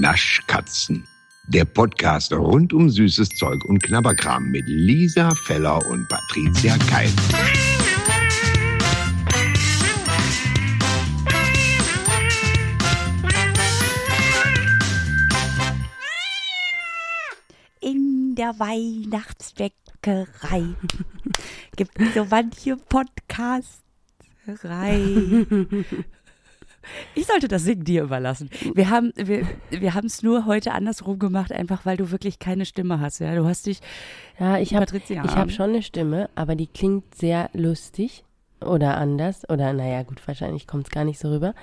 Naschkatzen. Der Podcast rund um süßes Zeug und Knabberkram mit Lisa Feller und Patricia Keil. In der Weihnachtsbäckerei gibt so manche Podcasterei. Ich sollte das Singen dir überlassen. Wir haben wir, wir haben es nur heute andersrum gemacht, einfach weil du wirklich keine Stimme hast. Ja, du hast dich. Ja, ich habe hab schon eine Stimme, aber die klingt sehr lustig oder anders. Oder naja, gut, wahrscheinlich kommt es gar nicht so rüber.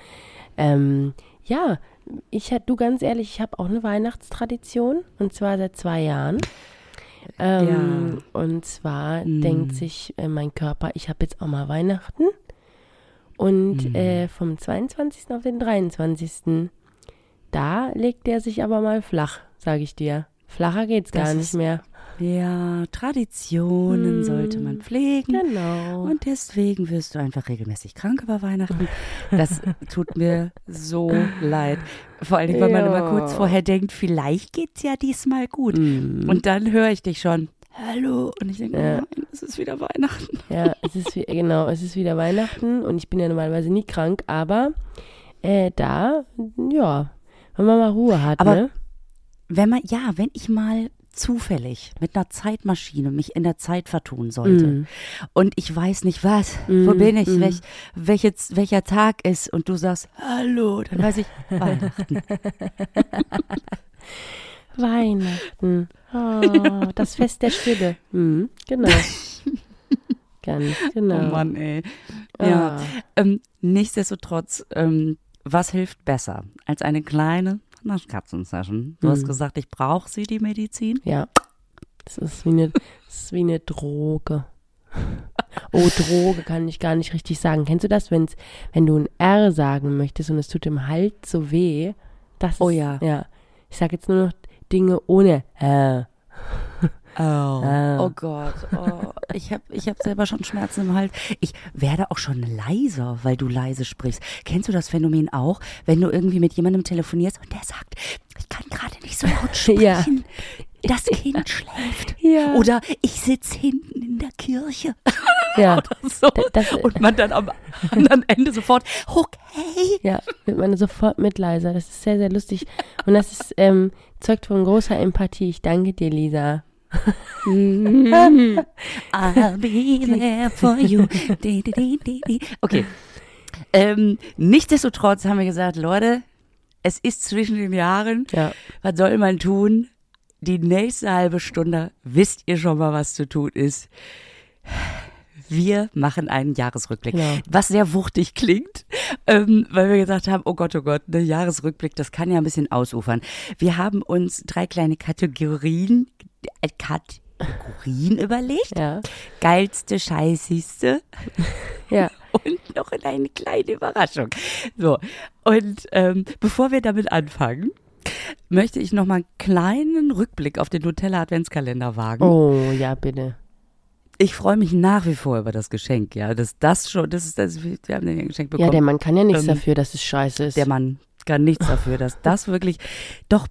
Ähm, ja, ich du ganz ehrlich, ich habe auch eine Weihnachtstradition und zwar seit zwei Jahren. Ähm, Und zwar Hm. denkt sich äh, mein Körper, ich habe jetzt auch mal Weihnachten. Und Hm. äh, vom 22. auf den 23. Da legt er sich aber mal flach, sage ich dir. Flacher geht's Das gar nicht mehr. Ja, Traditionen Hm. sollte man pflegen. Genau. Und deswegen wirst du einfach regelmäßig krank über Weihnachten. Das tut mir so leid. Vor allen Dingen, weil man Ja. immer kurz vorher denkt, vielleicht geht's ja diesmal gut. Mhm. Und dann höre ich dich schon. Hallo. Und ich denke, Ja. nein, es ist wieder Weihnachten. Ja, es ist wie, genau, es ist wieder Weihnachten und ich bin ja normalerweise nie krank, aber äh, da, ja, wenn man mal Ruhe hat, Aber- ne? Wenn man, ja, wenn ich mal zufällig mit einer Zeitmaschine mich in der Zeit vertun sollte Mhm. und ich weiß nicht was, wo Mm, bin ich, mm. welch, welches, welcher Tag ist und du sagst Hallo, dann weiß ich Weihnachten. Weihnachten. Oh, das Fest der Stille. Mhm, genau. Ganz genau. Oh Mann, ey. Ja. Ah. Ähm, nichtsdestotrotz, ähm, was hilft besser als eine kleine Naschkatzen-Session? Du hast Mhm. gesagt, ich brauche sie, die Medizin. Ja. Das ist wie eine, das ist wie eine Droge. Oh, Droge kann ich gar nicht richtig sagen. Kennst du das, wenn's, wenn du ein R sagen möchtest und es tut im Hals so weh? Das ist, Oh ja. Ja. Ich sage jetzt nur noch Dinge ohne R. Oh, Ah. oh Gott. Oh. Ich habe ich hab selber schon Schmerzen im Hals. Ich werde auch schon leiser, weil du leise sprichst. Kennst du das Phänomen auch, wenn du irgendwie mit jemandem telefonierst und der sagt, ich kann gerade nicht so laut sprechen. Ja. Das Kind schläft. Ja. Oder ich sitze hinten in der Kirche. Ja. So. das- und man dann am anderen Ende sofort, okay. Ja, wird man sofort mit leiser. Das ist sehr, sehr lustig. Und das ist, ähm, zeugt von großer Empathie. Ich danke dir, Lisa. I'll be there for you. Okay. Ähm, nichtsdestotrotz haben wir gesagt, Leute, es ist zwischen den Jahren. Ja. Was soll man tun? Die nächste halbe Stunde wisst ihr schon mal, was zu tun ist. Wir machen einen Jahresrückblick, Genau. was sehr wuchtig klingt, ähm, weil wir gesagt haben, oh Gott, oh Gott, ein Jahresrückblick, das kann ja ein bisschen ausufern. Wir haben uns drei kleine Kategorien, äh, Kategorien überlegt. Ja. Geilste, scheißigste Ja. und noch eine kleine Überraschung. So, und ähm, bevor wir damit anfangen, möchte ich noch mal einen kleinen Rückblick auf den Nutella Adventskalender wagen. Oh, ja, bitte. Ich freue mich nach wie vor über das Geschenk, ja. Das, das schon, das ist das, wir haben den Geschenk bekommen. Ja, der Mann kann ja nichts Ähm, dafür, dass es scheiße ist. Der Mann kann nichts dafür, dass das wirklich, doch,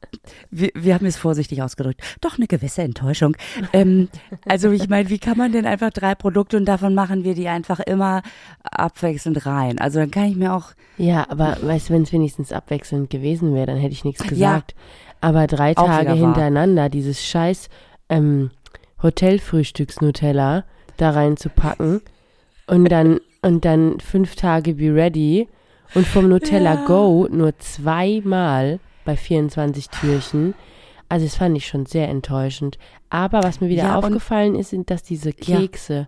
wir, wir haben es vorsichtig ausgedrückt, doch eine gewisse Enttäuschung. Ähm, also ich meine, wie kann man denn einfach drei Produkte und davon machen wir die einfach immer abwechselnd rein? Also dann kann ich mir auch, Ja, aber weißt du, wenn es wenigstens abwechselnd gewesen wäre, dann hätte ich nichts gesagt. Aber drei Tage hintereinander dieses scheiß ähm, Hotelfrühstücks-Nutella da reinzupacken und dann und dann fünf Tage Be Ready und vom Nutella Ja. Go nur zweimal bei 24 Türchen. Also das fand ich schon sehr enttäuschend. Aber was mir wieder Ja, aufgefallen ist, sind, dass diese. Kekse,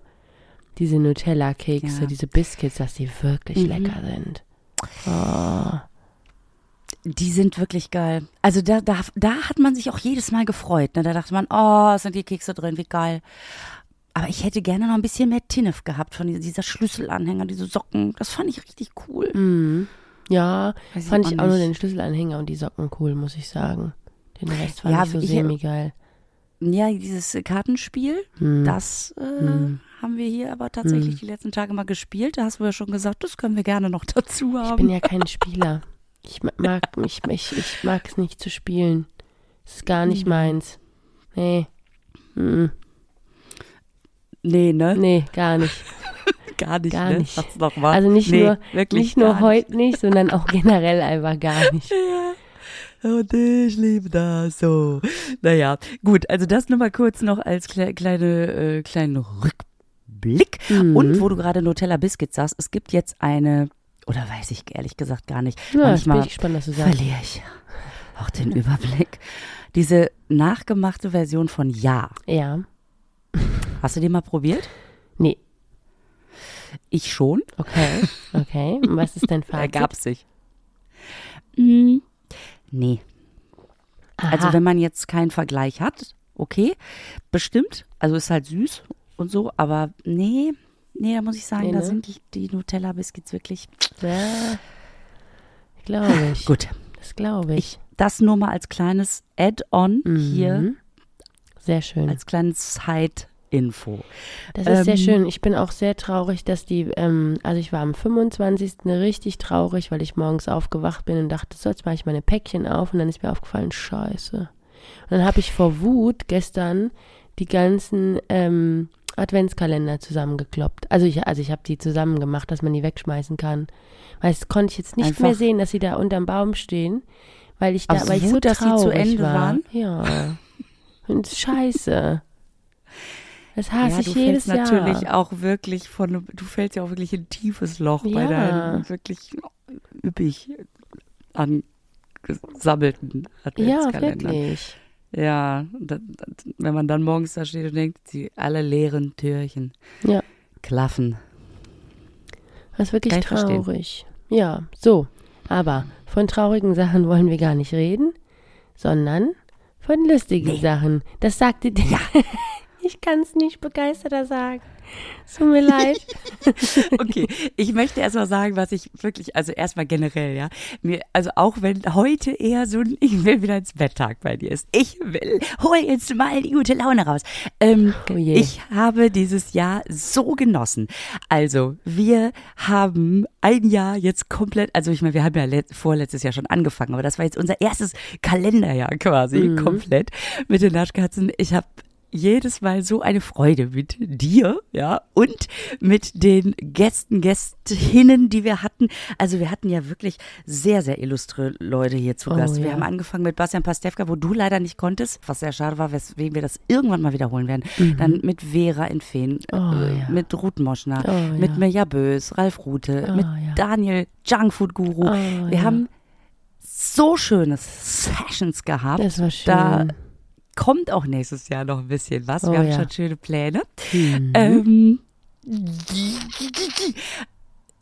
diese Nutella-Kekse, diese Biscuits, dass die wirklich Mhm. lecker sind. Oh. die sind wirklich geil. Also da, da, da hat man sich auch jedes Mal gefreut. Ne? Da dachte man, oh, es sind die Kekse drin, wie geil. Aber ich hätte gerne noch ein bisschen mehr Tinnef gehabt von dieser- Schlüsselanhänger, diese Socken. Das fand ich richtig cool. Mhm. Ja, Weiß ich fand auch ich auch nur nicht. den Schlüsselanhänger und die Socken cool, muss ich sagen. Den Rest fand Ja, ich so ich- semi-geil. Ja, dieses Kartenspiel, Hm. das äh, Hm. haben wir hier aber tatsächlich Hm. die letzten Tage mal gespielt. Da hast du ja schon gesagt, das können wir gerne noch dazu Ich haben. bin ja kein Spieler. Ich ma- mag mich, ich, ich mag es nicht zu spielen. Es ist gar nicht meins. Nee. Mm, Nee, ne? nee, gar nicht. Gar nicht. Gar ne? nicht. Sag's doch mal. Also nicht nee, nur, wirklich nicht nur heute nicht, sondern auch generell einfach gar nicht. Und ich liebe das so. Naja, gut, also das nur mal kurz noch als kle kleine, äh, kleinen Rückblick. Mhm. Und wo du gerade Nutella Biscuits sagst, es gibt jetzt eine, oder weiß ich ehrlich gesagt gar nicht. Ja, Manchmal ich gespannt, was du sagst. verliere ich auch den Überblick. Diese nachgemachte Version von Ja. Ja. Hast du die mal probiert? Nee. Ich schon. Okay. Okay. Und was ist dein Fazit? Ergab sich. Mm, nee. Also Aha. wenn man jetzt keinen Vergleich hat, okay, bestimmt. Also ist halt süß und so, aber nee, nee, da muss ich sagen, Nee, da ne? sind die, die Nutella-Biscuits wirklich Ja. Glaube ich. gut. Das glaube ich. Ich, das nur mal als kleines Add-on hier, Mhm. Sehr schön. als kleines Side-Info. Das ist sehr Ähm, schön. Ich bin auch sehr traurig, dass die, ähm, also ich war am 25. richtig traurig, weil ich morgens aufgewacht bin und dachte, so, jetzt mache ich meine Päckchen auf und dann ist mir aufgefallen, scheiße. Und dann habe ich vor Wut gestern die ganzen ähm, Adventskalender zusammengekloppt. Also ich, also ich habe die zusammen gemacht, dass man die wegschmeißen kann. Weil das konnte ich jetzt nicht Einfach- mehr sehen, dass sie da unterm Baum stehen, weil ich da, Aus weil ich Wut, so dass sie traurig zu Ende war. waren? Ja. Und scheiße. Das hasse ja, ich du jedes fällst Jahr. natürlich auch wirklich von, du fällst ja auch wirklich in ein tiefes Loch bei Ja. deinen wirklich üppig angesammelten Ja, Adventskalendern. wirklich. Ja, da, da, wenn man dann morgens da steht und denkt, die alle leeren Türchen Ja. klaffen. Das ist wirklich ich verstehen. traurig. Ja, so. Aber von traurigen Sachen wollen wir gar nicht reden, sondern von lustigen Nee. Sachen. Das sagte der. Ja. Ich kann es nicht begeisterter sagen. Es tut mir leid. Okay, ich möchte erstmal sagen, was ich wirklich, also erstmal generell, ja, mir, also auch wenn heute eher so ein Ich will wieder ins Bett Tag bei dir ist. Ich will, hol jetzt mal die gute Laune raus. Ähm, Oh ich habe dieses Jahr so genossen. Also, wir haben ein Jahr jetzt komplett, also ich meine, wir haben ja let, vorletztes Jahr schon angefangen, aber das war jetzt unser erstes Kalenderjahr quasi, Mhm. komplett mit den Naschkatzen. Ich habe jedes Mal so eine Freude mit dir, ja, und mit den Gästen, Gästinnen, die wir hatten. Also wir hatten ja wirklich sehr, sehr illustre Leute hier zu Oh, Gast. Wir ja. haben angefangen mit Bastian Pastewka, wo du leider nicht konntest, was sehr schade war, weswegen wir das irgendwann mal wiederholen werden. Dann mit Vera in Feen, Mhm. Oh, äh, ja. mit Ruth Moschner, Oh, mit ja. Mirja Bös, Ralf Rute, Oh, mit. Daniel, Junkfood Guru. Oh, wir haben so schöne Sessions gehabt. Das war schön. Da kommt auch nächstes Jahr noch ein bisschen was. Oh, Wir haben ja. schon schöne Pläne. Mhm. Ähm,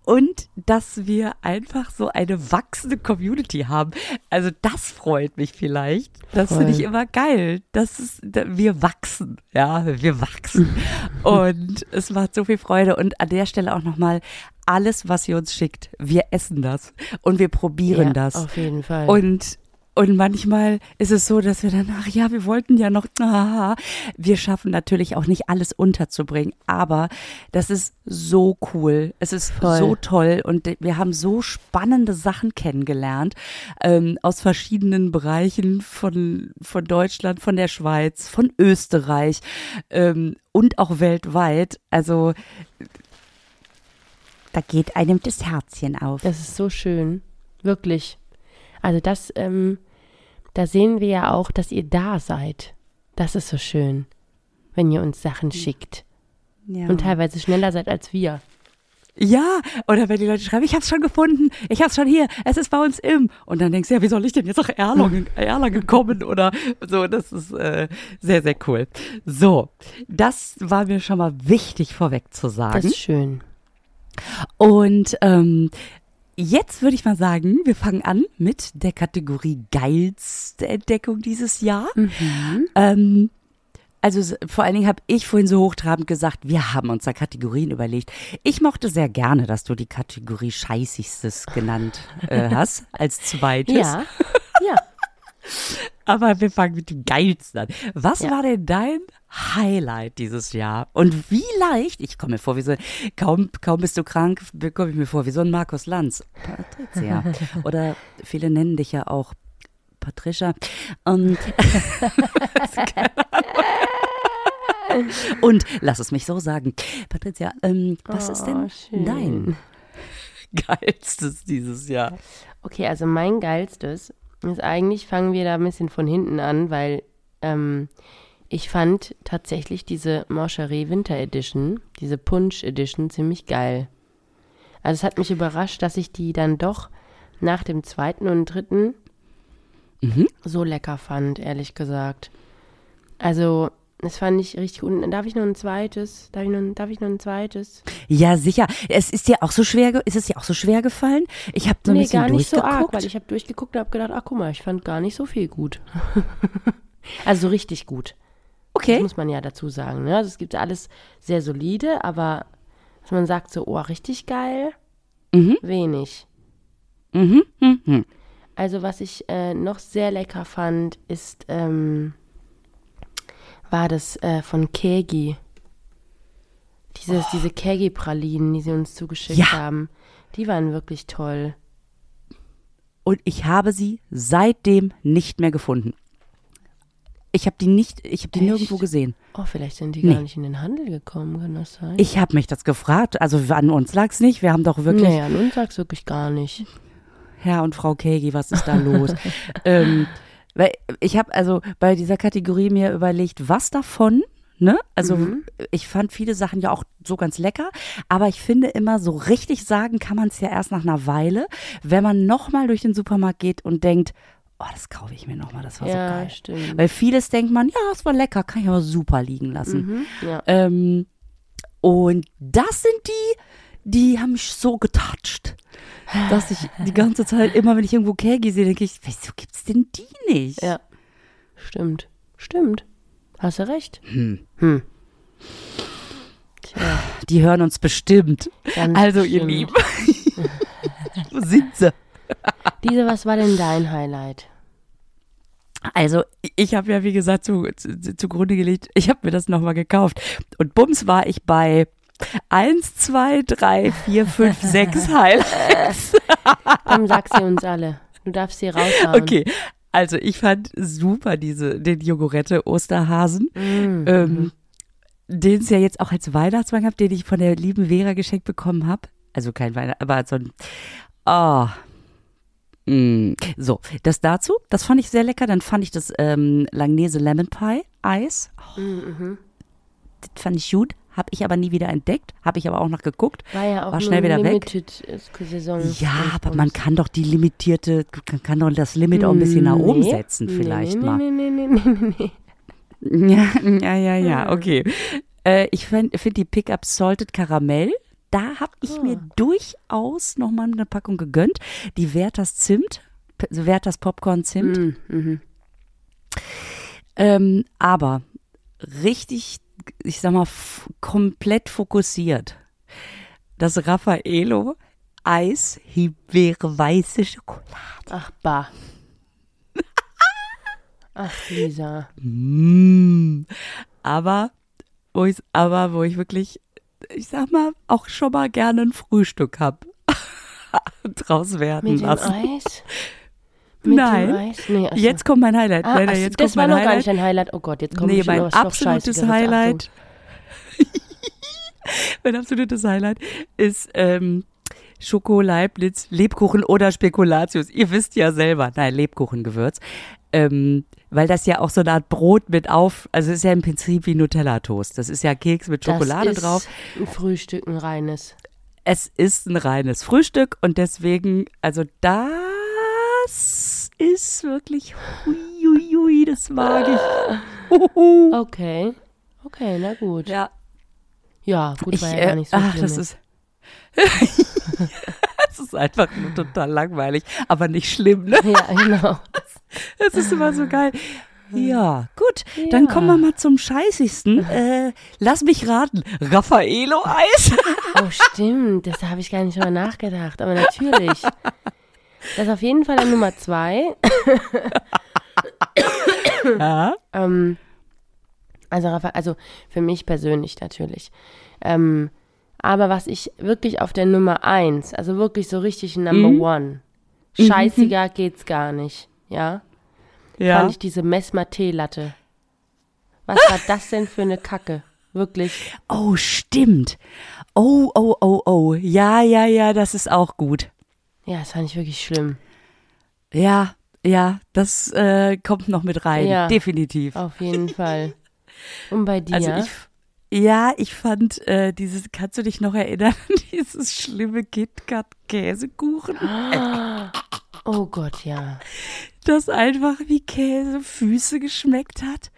und dass wir einfach so eine wachsende Community haben. Also das freut mich vielleicht. Das finde ich immer geil. Das ist, wir wachsen. Ja, wir wachsen. und es macht so viel Freude. Und an der Stelle auch nochmal alles, was ihr uns schickt. Wir essen das und wir probieren ja, das. Auf jeden Fall. Und, und manchmal ist es so, dass wir dann, ach ja, wir wollten ja noch, ah, wir schaffen natürlich auch nicht alles unterzubringen, aber das ist so cool. Es ist Voll. so toll und wir haben so spannende Sachen kennengelernt ähm, aus verschiedenen Bereichen von, von Deutschland, von der Schweiz, von Österreich ähm, und auch weltweit. Also da geht einem das Herzchen auf. Das ist so schön. Wirklich. Also das, ähm, da sehen wir ja auch, dass ihr da seid. Das ist so schön, wenn ihr uns Sachen schickt. Ja. Und teilweise schneller seid als wir. Ja, oder wenn die Leute schreiben, ich hab's schon gefunden, ich hab's schon hier, es ist bei uns im. Und dann denkst du, ja, wie soll ich denn jetzt nach Erlangen, Erlangen kommen oder so, das ist äh, sehr, sehr cool. So, das war mir schon mal wichtig vorweg zu Das sagen. ist schön. Und ähm, jetzt würde ich mal sagen, wir fangen an mit der Kategorie geilste Entdeckung dieses Jahr. Mhm. Ähm, also vor allen Dingen habe ich vorhin so hochtrabend gesagt, wir haben uns da Kategorien überlegt. Ich mochte sehr gerne, dass du die Kategorie Scheißigstes genannt äh, hast, als zweites. Ja. ja. Aber wir fangen mit dem Geilsten an. Was Ja. war denn dein Highlight dieses Jahr? Und wie leicht, ich komme mir vor wie so, kaum, kaum bist du krank, komme ich mir vor wie so ein Markus Lanz. Patricia. Oder viele nennen dich ja auch Patricia. Und, Und lass es mich so sagen. Patricia, ähm, was ist denn Oh, schön. dein geilstes dieses Jahr? Okay, also mein geilstes ist eigentlich, fangen wir da ein bisschen von hinten an, weil ähm, ich fand tatsächlich diese Mancherie Winter Edition, diese Punch Edition, ziemlich geil. Also es hat mich überrascht, dass ich die dann doch nach dem zweiten und dritten Mhm. so lecker fand, ehrlich gesagt. Also, das fand ich richtig gut. Darf ich noch ein zweites? Darf ich noch, ein- darf ich noch ein zweites? Ja, sicher. Es ist dir auch so schwer, ist es dir auch so schwer gefallen? Ich habe so ein nee, bisschen gar nicht so arg, weil ich habe durchgeguckt und habe gedacht, ach guck mal, ich fand gar nicht so viel gut. also so richtig gut. Das okay. muss man ja dazu sagen. Ne? Also es gibt alles sehr solide, aber dass man sagt so, oh, richtig geil, Mhm. wenig. Mhm. Mhm. Also was ich äh, noch sehr lecker fand, ist, ähm, war das äh, von Kegi. Dieses, Diese Kegi-Pralinen, die sie uns zugeschickt Ja. haben. Die waren wirklich toll. Und ich habe sie seitdem nicht mehr gefunden. Ich habe die nicht, ich habe die Echt? nirgendwo gesehen. Oh, vielleicht sind die Nee. gar nicht in den Handel gekommen, kann das sein? Ich habe mich das gefragt. Also an uns lag's nicht. Wir haben doch wirklich Naja, nun sag's wirklich gar nicht. Herr und Frau Kegi, was ist da los? ähm, weil ich habe also bei dieser Kategorie mir überlegt, was davon, ne? Also Mhm. ich fand viele Sachen ja auch so ganz lecker, aber ich finde immer so richtig sagen kann man es ja erst nach einer Weile, wenn man nochmal durch den Supermarkt geht und denkt, oh, das kaufe ich mir nochmal, das war so ja, geil. stimmt. Weil vieles denkt man, ja, es war lecker, kann ich aber super liegen lassen. Mhm, ja. Ähm, und das sind die, die haben mich so getoucht, dass ich die ganze Zeit, immer wenn ich irgendwo Kegi sehe, denke ich, wieso gibt's denn die nicht? ja, stimmt. Stimmt. Hast du recht. Hm. Hm. Tja, Die hören uns bestimmt. ganz Also, ihr bestimmt. Lieben, wo sind sie? Diese, was war denn dein Highlight? Also, ich habe ja, wie gesagt, zu, zu, zugrunde gelegt, ich habe mir das nochmal gekauft. Und bums war ich bei 1, 2, 3, 4, 5, 6 Highlights. Komm, sag sie uns alle. Du darfst sie raushauen. Okay, also ich fand super diese, den Jogurette Osterhasen, Mm. ähm, den es ja jetzt auch als Weihnachtsmann gab, den ich von der lieben Vera geschenkt bekommen habe. Also kein Weihnachts, aber so ein, oh. Mm. So, das dazu, das fand ich sehr lecker. Dann fand ich das ähm, Langnese Lemon Pie Eis. Oh, Mhm. das fand ich gut. Habe ich aber nie wieder entdeckt. Habe ich aber auch noch geguckt. War ja auch War schnell wieder weg. Limited-Saison. Ja, aber man kann doch die limitierte, kann, kann doch das Limit auch ein bisschen nach oben Nee. setzen, vielleicht nee, mal. Nee, nee, nee, nee, nee, nee. Ja, ja, ja, ja, okay. Äh, ich finde find die Pickup Salted Karamell. Da habe ich mir durchaus nochmal eine Packung gegönnt. Die Werthers Zimt, Werthers Popcorn Zimt. Mhm, mhm. Ähm, aber richtig, ich sag mal, komplett fokussiert. Das Raffaello Eis Himbeere weiße Schokolade. Ach, bah. Ach, Lisa. Mm. Aber, wo ich, aber wo ich wirklich, ich sag mal, auch schon mal gerne ein Frühstück hab draus werden Mit lassen. Eis? Mit Nein. Nee, ach so. Jetzt kommt mein Highlight. Ah, so, jetzt das kommt war mein noch gar Highlight. nicht ein Highlight. Oh Gott, jetzt kommt Nee, bestimmt mein absolutes. Highlight. mein absolutes Highlight ist ähm, Schoko, Leibniz, Lebkuchen oder Spekulatius. Ihr wisst ja selber, nein, Lebkuchengewürz. Ähm, weil das ja auch so eine Art Brot mit auf, also es ist ja im Prinzip wie Nutella-Toast. Das ist ja Keks mit Schokolade das ist drauf. Ein Frühstück, ein reines. Es ist ein reines Frühstück und deswegen, also das ist wirklich, huiuiui, das mag ich. Okay. Okay, na gut. Ja, Ja, gut, ich, war ja äh, gar nicht so ach, schlimm das ist, das ist einfach nur total langweilig, aber nicht schlimm, ne? Ja, genau. Das ist immer so geil. Ja, gut, dann Ja. kommen wir mal zum Scheißigsten. Äh, lass mich raten, Raffaello-Eis? Oh, stimmt. Das habe ich gar nicht drüber nachgedacht. Aber natürlich. Das ist auf jeden Fall der Nummer zwei. Ja. Ähm, also, also für mich persönlich natürlich. Ähm, aber was ich wirklich auf der Nummer eins, also wirklich so richtig Number Mhm. One, scheißiger geht's gar nicht, ja, Ja. fand ich diese Messmer-Teelatte. Was war das denn für eine Kacke? Wirklich. Oh, stimmt. Oh, oh, oh, oh. Ja, ja, ja, das ist auch gut. Ja, das fand ich wirklich schlimm. Ja, ja, das äh, kommt noch mit rein. Ja. Definitiv. Auf jeden Fall. Und bei dir? Also ich, ja, ich fand äh, dieses, kannst du dich noch erinnern, dieses schlimme KitKat Käsekuchen, oh Gott, ja. das einfach wie Käsefüße geschmeckt hat.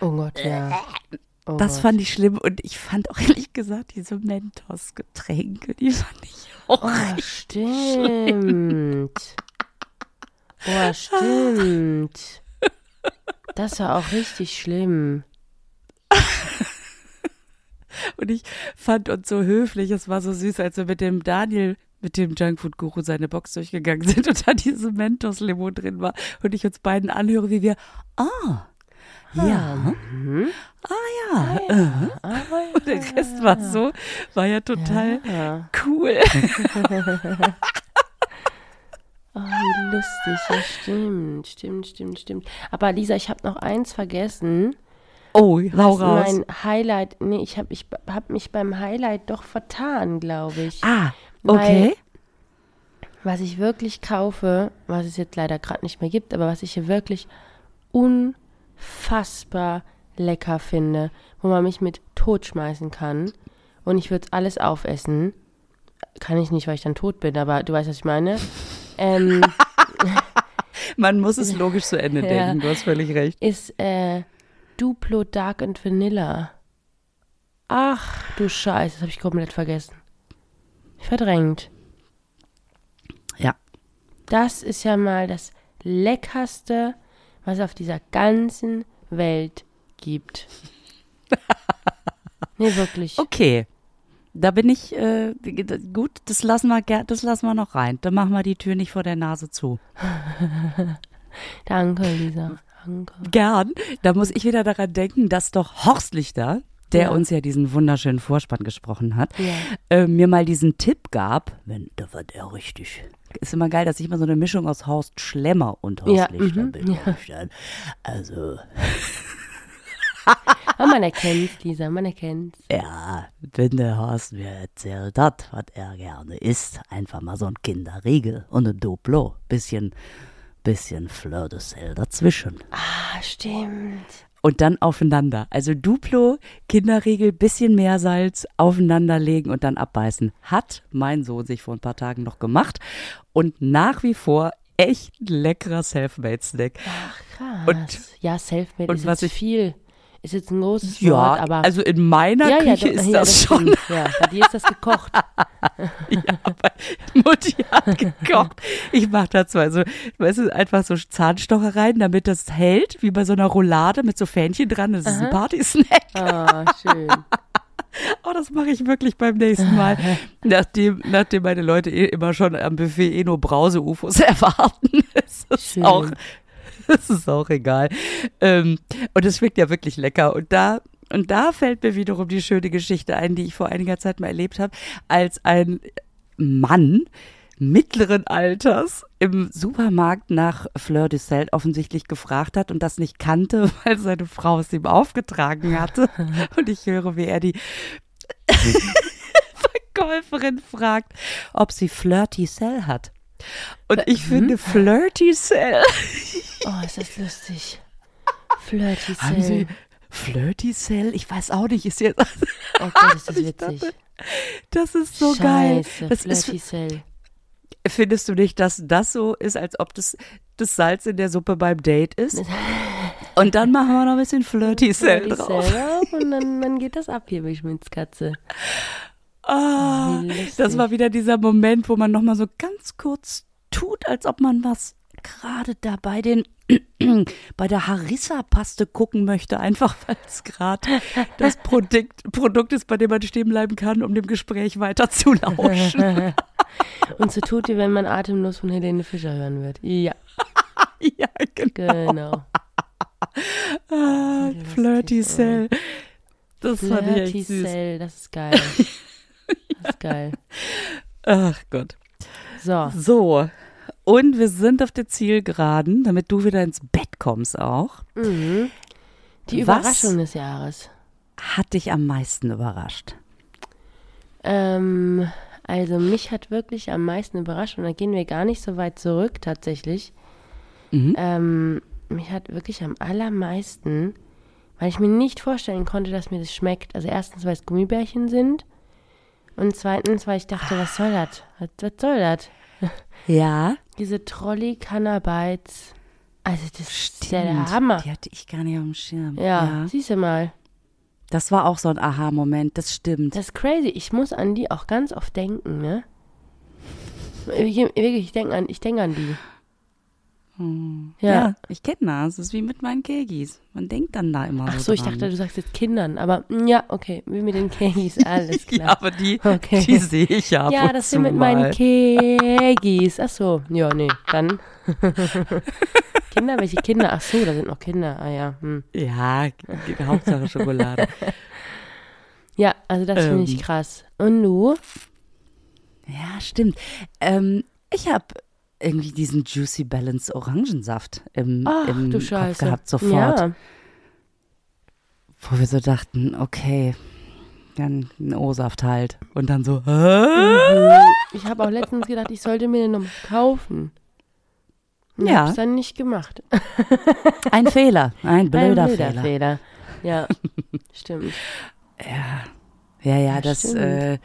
Oh Gott, ja. Oh Das Gott. fand ich schlimm und ich fand auch ehrlich gesagt diese Mentos-Getränke, die fand ich auch Oh, stimmt. Oh, stimmt. Das war auch richtig schlimm. Und ich fand uns so höflich, es war so süß, als wir mit dem Daniel, mit dem Junkfood-Guru seine Box durchgegangen sind und da diese Mentos-Limo drin war und ich uns beiden anhöre, wie wir, ah, ja, ah ja, äh. und der Rest war so, war ja total Ja. cool. Oh, wie lustig. Ja, stimmt. Stimmt, stimmt, stimmt. Aber Lisa, ich habe noch eins vergessen. Oh, raus. Mein Highlight, nee, ich habe ich hab mich beim Highlight doch vertan, glaube ich. Ah, okay. Was ich wirklich kaufe, was es jetzt leider gerade nicht mehr gibt, aber was ich hier wirklich unfassbar lecker finde, wo man mich mit totschmeißen kann und ich würde alles aufessen. Kann ich nicht, weil ich dann tot bin, aber du weißt, was ich meine. Ähm, Man muss es logisch zu Ende Ja. denken, du hast völlig recht. ist äh, Duplo Dark and Vanilla. Ach du Scheiße, das habe ich komplett vergessen. Verdrängt. Ja. Das ist ja mal das Leckerste, was es auf dieser ganzen Welt gibt. nee, wirklich. Okay. Da bin ich äh, gut, das lassen wir das lassen wir noch rein. Dann machen wir die Tür nicht vor der Nase zu. Danke, Lisa. Danke. Gern. Da muss ich wieder daran denken, dass doch Horst Lichter, der Ja. uns ja diesen wunderschönen Vorspann gesprochen hat, Ja. äh, mir mal diesen Tipp gab, wenn, da war der richtig. Ist immer geil, dass ich immer so eine Mischung aus Horst Schlemmer und Horst Ja, Lichter mhm, bin. Lichter. Also, Aber man erkennt, Lisa, man erkennt. ja, wenn der Horst mir erzählt hat, was er gerne isst, einfach mal so ein Kinderriegel und ein Duplo. Bisschen, bisschen Fleur de Sel dazwischen. Ah, stimmt. Und dann aufeinander. Also Duplo, Kinderriegel, bisschen Meersalz, aufeinanderlegen und dann abbeißen. Hat mein Sohn sich vor ein paar Tagen noch gemacht und nach wie vor echt ein leckerer Selfmade-Snack. Ach, krass. Und- ja, Selfmade und ist was ich- viel. Ist jetzt ein großes Ja, Wort, aber. also in meiner ja, ja, Küche doch, ist ja, das, schon. stimmt. Ja, bei dir ist das gekocht. Ja, aber Mutti hat gekocht. Ich mache da zwar so, weißt du, einfach so Zahnstochereien, damit das hält, wie bei so einer Roulade mit so Fähnchen dran. Das ist ein Party-Snack. Ah, schön. Oh, das mache ich wirklich beim nächsten Mal. nachdem, nachdem meine Leute eh immer schon am Buffet eh nur Brause-UFOs erwarten. ist es Schön. auch, es ist auch egal. Ähm, und es schmeckt ja wirklich lecker. Und da, und da fällt mir wiederum die schöne Geschichte ein, die ich vor einiger Zeit mal erlebt habe, als ein Mann mittleren Alters im Supermarkt nach Fleur de Sel offensichtlich gefragt hat und das nicht kannte, weil seine Frau es ihm aufgetragen hatte. Und ich höre, wie er die Verkäuferin fragt, ob sie Flirty Cell hat. Und ich finde Flirty Cell. Oh, ist das lustig. Flirty Haben Sie Cell. Flirty Cell? Ich weiß auch nicht, ist jetzt. Oh Gott, ist das witzig. dachte, Das ist so geil. Scheiße, Das ist, Flirty Cell. findest du nicht, dass das so ist, als ob das, das Salz in der Suppe beim Date ist? Und dann machen wir noch ein bisschen Flirty Cell Flirty drauf. Cell drauf und dann, dann geht das ab hier bei Lustig. das war wieder dieser Moment, wo man noch mal so ganz kurz tut, als ob man was gerade da bei den bei der Harissa-Paste gucken möchte, einfach weil es gerade das Produkt, Produkt ist, bei dem man stehen bleiben kann, um dem Gespräch weiter zu lauschen. Und so tut ihr, wenn man atemlos von Helene Fischer hören wird. Ja, ja, genau. genau. ah, Flirty Cell. Das fand ich Flirty echt süß. Cell, das ist geil. Das ist geil. Ach Gott. So, So. Und wir sind auf der Zielgeraden, damit du wieder ins Bett kommst auch. mhm. die Was? Überraschung des Jahres. Hat dich am meisten überrascht? Ähm, also mich hat wirklich am meisten überrascht und da gehen wir gar nicht so weit zurück tatsächlich. Mhm. Ähm, mich hat wirklich am allermeisten, weil ich mir nicht vorstellen konnte, dass mir das schmeckt. Also erstens, weil es Gummibärchen sind und zweitens, weil ich dachte, was soll das? Was, was soll das? Ja, Diese Trolley Cannabites. Also das ist ja der Hammer. Die hatte ich gar nicht auf dem Schirm. Ja, siehst du mal. Das war auch so ein Aha-Moment, das stimmt. Das ist crazy. Ich muss an die auch ganz oft denken, ne? Wirklich, ich denke an, ich denk an die. Ja. Ja. ich kenne das. Das ist wie mit meinen Kegis. Man denkt dann da immer Ach so so, ich dran. dachte, du sagst jetzt Kindern, aber mm, ja, okay, wie mit den Kegis, alles klar. Ja, aber die, Okay. die sehe ich ja Ja, das sind mit mal. meinen Kegis. Ach so, ja, nee, dann. Kinder, welche Kinder? Ach so, da sind noch Kinder. Ah ja, hm. Ja, Hauptsache Schokolade. Ja, also das finde ich Ähm. krass. Und du? ja, stimmt. Ähm, ich habe irgendwie diesen Juicy Balance Orangensaft im, Ach, im Kopf Scheiße. gehabt sofort. Ja, Wo wir so dachten, okay, dann ein O-Saft halt. Und dann so, hä? Mhm. ich habe auch letztens gedacht, ich sollte mir den noch kaufen. Und Ja. hab's dann nicht gemacht. Ein Fehler, ein blöder, Ein Fehler. Fehler. Ja, stimmt. Ja, ja, ja, Ja, das, äh,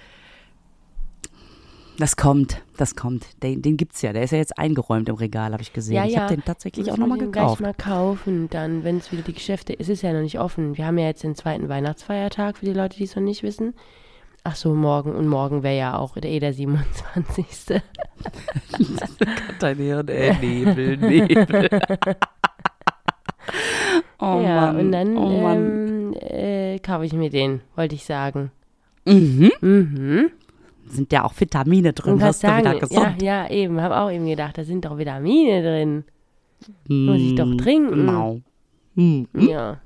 das kommt, das kommt. Den, den gibt's ja, der ist ja jetzt eingeräumt im Regal, habe ich gesehen. Ja, ich ja. habe den tatsächlich Muss auch nochmal gekauft. gleich mal kaufen, dann, wenn es wieder die Geschäfte, es ist ja noch nicht offen. Wir haben ja jetzt den zweiten Weihnachtsfeiertag für die Leute, die es noch nicht wissen. Ach so, morgen und morgen wäre ja auch eh der 27. Dein Hirn, ey, Nebel, Nebel. oh ja, Mann, und dann oh Mann. ähm, äh, kaufe ich mir den, wollte ich sagen. mhm. Mhm. Sind ja auch Vitamine drin, hast du wieder sagen? Ja, gesund. ja, eben, habe auch eben gedacht, da sind doch Vitamine drin. Muss ich doch Mm, trinken. Genau. Mm. Ja.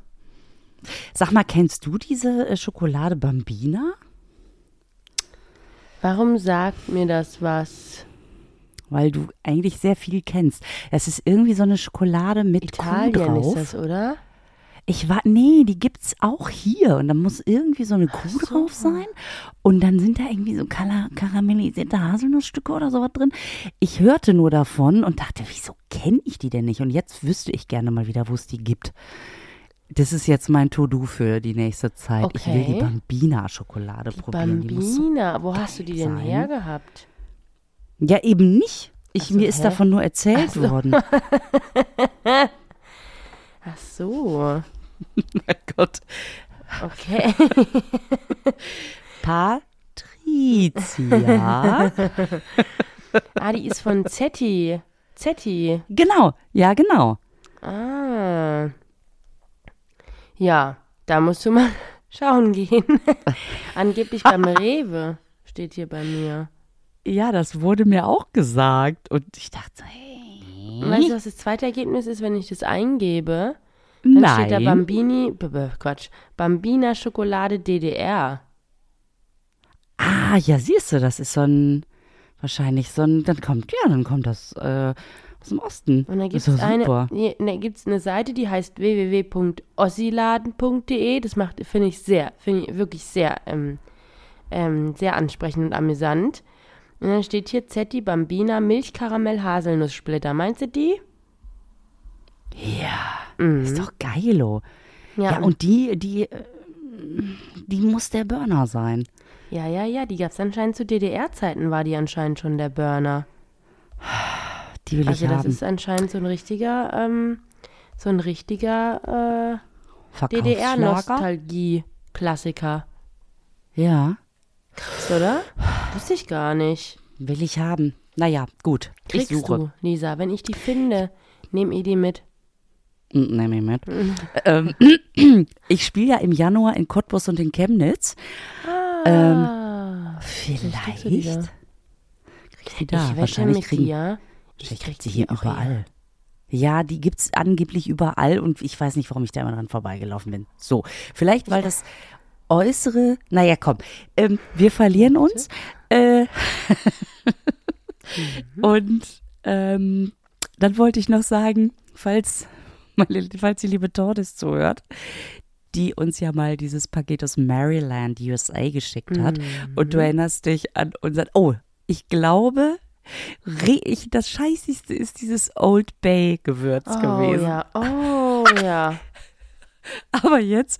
Sag mal, kennst du diese äh, Schokolade Bambina? Warum sagt mir das was? Weil du eigentlich sehr viel kennst. Das ist irgendwie so eine Schokolade mit Kuh Italien drauf. ist das, oder? Ich war, nee, die gibt's auch hier. Und da muss irgendwie so eine Kuh so. drauf sein. Und dann sind da irgendwie so kara karamellisierte Haselnussstücke oder sowas drin. Ich hörte nur davon und dachte, wieso kenne ich die denn nicht? Und jetzt wüsste ich gerne mal wieder, wo es die gibt. Das ist jetzt mein To-Do für die nächste Zeit. Ich will die Okay. Bambina-Schokolade probieren. Die Bambina, wo hast du die denn sein. hergehabt? ja, eben nicht. Ich, so, mir ist hä? davon nur erzählt so. worden. Ach so, mein Gott. okay. Patricia. ah, die ist von Zetti. Zetti. genau, ja, genau. Ah. Ja, da musst du mal schauen gehen. Angeblich beim Rewe steht hier bei mir. Ja, das wurde mir auch gesagt. Und ich dachte so, hey. Und weißt du, was das zweite Ergebnis ist, wenn ich das eingebe? Dann Nein. steht da Bambini, b -b Quatsch, Bambina Schokolade DDR. ah, ja, siehst du, das ist so ein, wahrscheinlich so ein, dann kommt, ja, dann kommt das äh, aus dem Osten. Und da gibt es eine, da gibt's eine Seite, die heißt www.ossiladen.de. Das macht, finde ich sehr, finde ich wirklich sehr, ähm, ähm, sehr ansprechend und amüsant. Und dann steht hier Zetti Bambina Milchkaramell Haselnusssplitter. Meinst du die? Ja, Mhm. ist doch geilo. Ja, Ja, und die, die, äh, die muss der Burner sein. ja, ja, ja, die gab es anscheinend zu DDR-Zeiten, war die anscheinend schon der Burner. Die will Also ich das haben. ist anscheinend so ein richtiger, ähm, so ein richtiger äh. DDR-Nostalgie-Klassiker. Ja, Krass, oder? Wusste ich gar nicht. will ich haben. Naja, gut. Kriegst ich suche. du, Lisa. Wenn ich die finde, nehme ich die mit. Mm, Nehm ich mit. ähm, ich spiele ja im Januar in Cottbus und in Chemnitz. Ah, Vielleicht. du die da? Ich die ich Wahrscheinlich kriegen, dir. Ich vielleicht krieg die hier überall. überall. Ja, die gibt's angeblich überall und ich weiß nicht, warum ich da immer dran vorbeigelaufen bin. So, vielleicht weil das äußere, naja, komm, ähm, wir verlieren uns. Äh, und ähm, dann wollte ich noch sagen, falls, meine, falls die liebe Tordes zuhört, die uns ja mal dieses Paket aus Maryland, USA geschickt hat. Und du erinnerst dich an unseren, oh, ich glaube, ich, das Scheißigste ist dieses Old Bay Gewürz Oh gewesen. ja, oh ja. Aber jetzt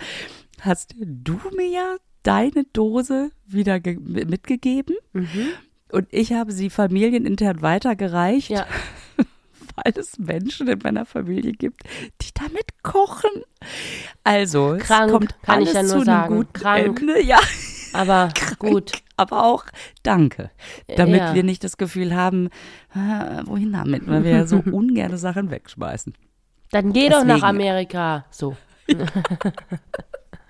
hast du mir ja deine Dose wieder ge- mitgegeben Mhm. und ich habe sie familienintern weitergereicht, Ja, weil es Menschen in meiner Familie gibt, die damit kochen. Also, Krank, kommt kann alles ich ja nur zu einem sagen. guten Krank. Ende. Ja, aber gut. aber auch danke, damit Ja. wir nicht das Gefühl haben, ah, wohin damit, weil wir ja so ungerne Sachen wegschmeißen. Dann geh doch nach Deswegen. Amerika. So.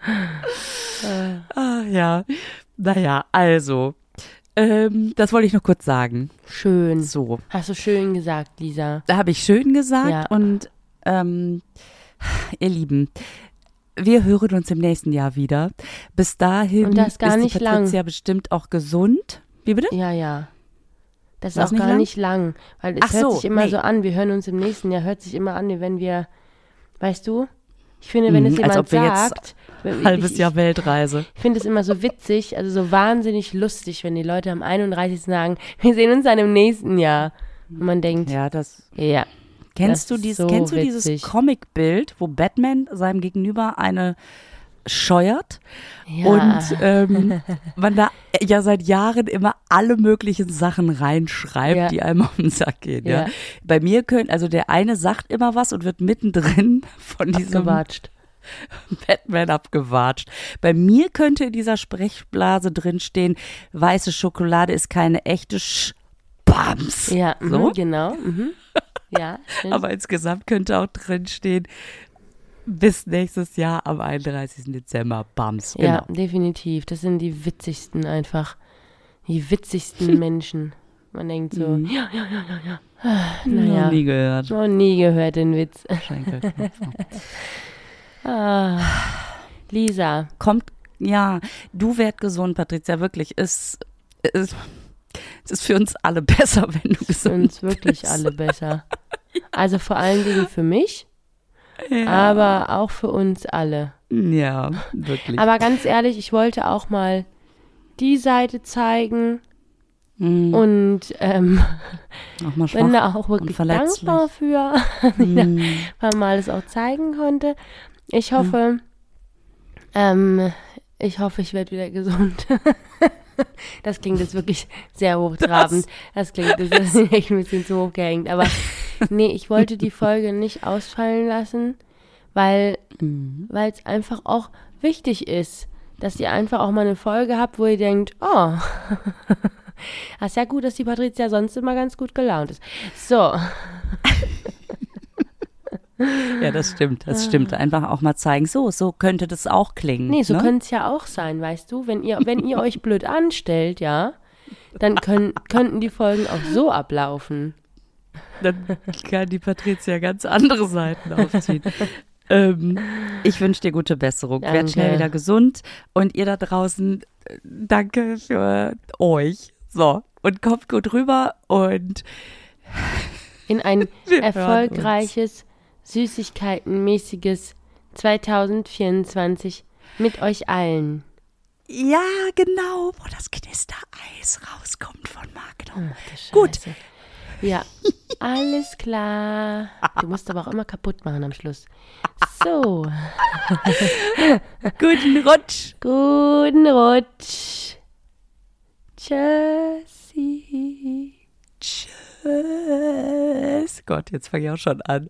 Ah, ja, naja, also, ähm, das wollte ich noch kurz sagen. Schön. So, Hast du schön gesagt, Lisa. da habe ich schön gesagt Ja. und ähm, ihr Lieben, wir hören uns im nächsten Jahr wieder. Bis dahin Und das gar ist nicht die lang. Patricia bestimmt auch gesund. Wie bitte? Ja, ja. Das ist Was auch nicht gar lang? nicht lang. Weil es Ach hört so, sich immer nee. so an, wir hören uns im nächsten Jahr, hört sich immer an, wie wenn wir, weißt du? Ich finde, wenn Mhm, es als jemand ob wir jetzt sagt, Halbes ich, Jahr Weltreise. Ich finde es immer so witzig, also so wahnsinnig lustig, wenn die Leute am 31. sagen, wir sehen uns dann im nächsten Jahr. Und man denkt, ja, Ja, das Kennst Das du dieses, so kennst du witzig. dieses Comicbild, wo Batman seinem Gegenüber eine scheuert ja, und ähm, man da ja seit Jahren immer alle möglichen Sachen reinschreibt, Ja. die einem auf den Sack gehen. Ja. Ja. Bei mir können, also der eine sagt immer was und wird mittendrin von diesem gewatscht. Batman abgewatscht. Bei mir könnte in dieser Sprechblase drinstehen, weiße Schokolade ist keine echte Sch Bams. Ja, mhm, So? genau. Mhm. Ja. Aber insgesamt könnte auch drinstehen, bis nächstes Jahr am 31. Dezember. Bams. Genau. Ja, definitiv. Das sind die witzigsten einfach. Die witzigsten Menschen. Man denkt so, Mhm. ja, ja, ja, ja, ja. Noch Naja, nie gehört. noch nie gehört den Witz. Schenkelknopf. Ah. Lisa, Kommt, ja, du werd gesund, Patricia, wirklich. Es, es, es ist für uns alle besser, wenn du für gesund uns wirklich bist. alle besser. Also vor allen Dingen für mich, Ja. aber auch für uns alle. ja, wirklich. Aber ganz ehrlich, ich wollte auch mal die Seite zeigen Mhm. und ähm, auch mal bin da auch wirklich dankbar für, Mhm. weil man es auch zeigen konnte. Ich hoffe, ähm, ich hoffe, ich werde wieder gesund. Das klingt jetzt wirklich sehr hochtrabend. Das, klingt das ist echt ein bisschen zu hoch gehängt. Aber nee, ich wollte die Folge nicht ausfallen lassen, weil Mhm. weil es einfach auch wichtig ist, dass ihr einfach auch mal eine Folge habt, wo ihr denkt, oh, das ist ja gut, dass die Patricia sonst immer ganz gut gelaunt ist. So, Ja, das stimmt, das stimmt. Einfach auch mal zeigen, so, so könnte das auch klingen. nee, so ne? könnte es ja auch sein, weißt du, wenn ihr, wenn ihr euch blöd anstellt, ja, dann können, könnten die Folgen auch so ablaufen. Dann kann die Patricia ganz andere Seiten aufziehen. ähm, ich wünsche dir gute Besserung. Werd schnell wieder gesund. Und ihr da draußen, äh, danke für euch. So, und kommt gut rüber und In ein erfolgreiches, süßigkeitenmäßiges 2024 mit euch allen. ja, genau, wo das Knistereis rauskommt von Magno. Ach, Gut. Ja, alles klar. Du musst aber auch immer kaputt machen am Schluss. So, Guten Rutsch. guten Rutsch. Tschüssi. Tschüss. Gott, jetzt fange ich auch schon an.